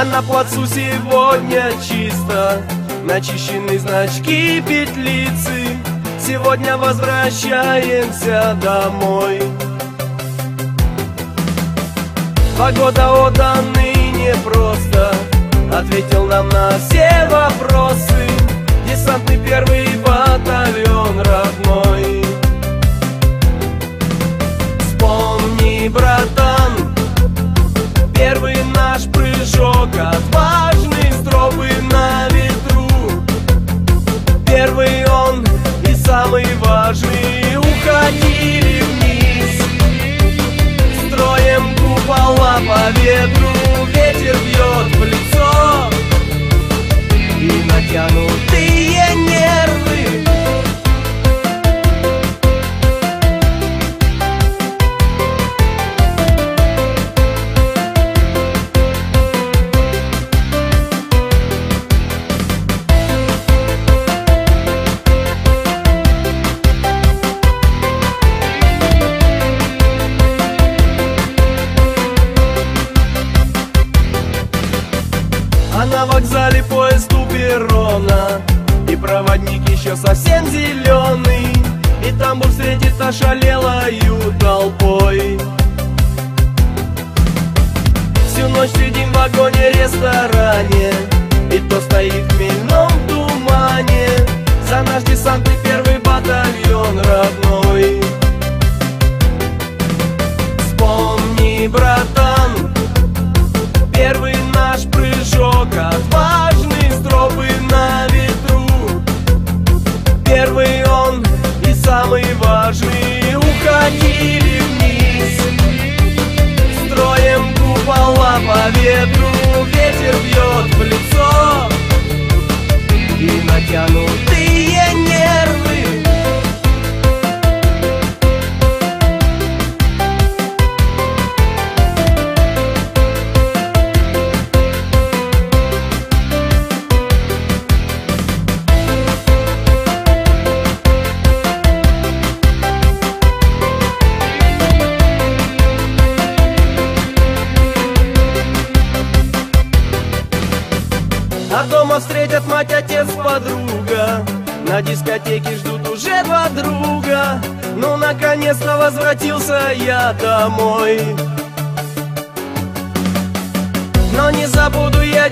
А на плацу сегодня чисто. Начищены значки петлицы. Сегодня возвращаемся домой. Погода года ныне просто. Ответил нам на все вопросы. Десантный первый батальон родной vida на вокзале поезд у перрона. И проводник еще совсем зеленый И тамбур встретит ошалелою толпой. Всю ночь сидим в вагоне-ресторане И то стоит в хмельном тумане. За наш десантный первый батальон родной. Вспомни, братан, ветру Ветер бьет в лицо. И натянутые А дома встретят мать, отец, подруга. На дискотеке ждут уже два друга Ну, наконец-то возвратился я домой. Но не забуду я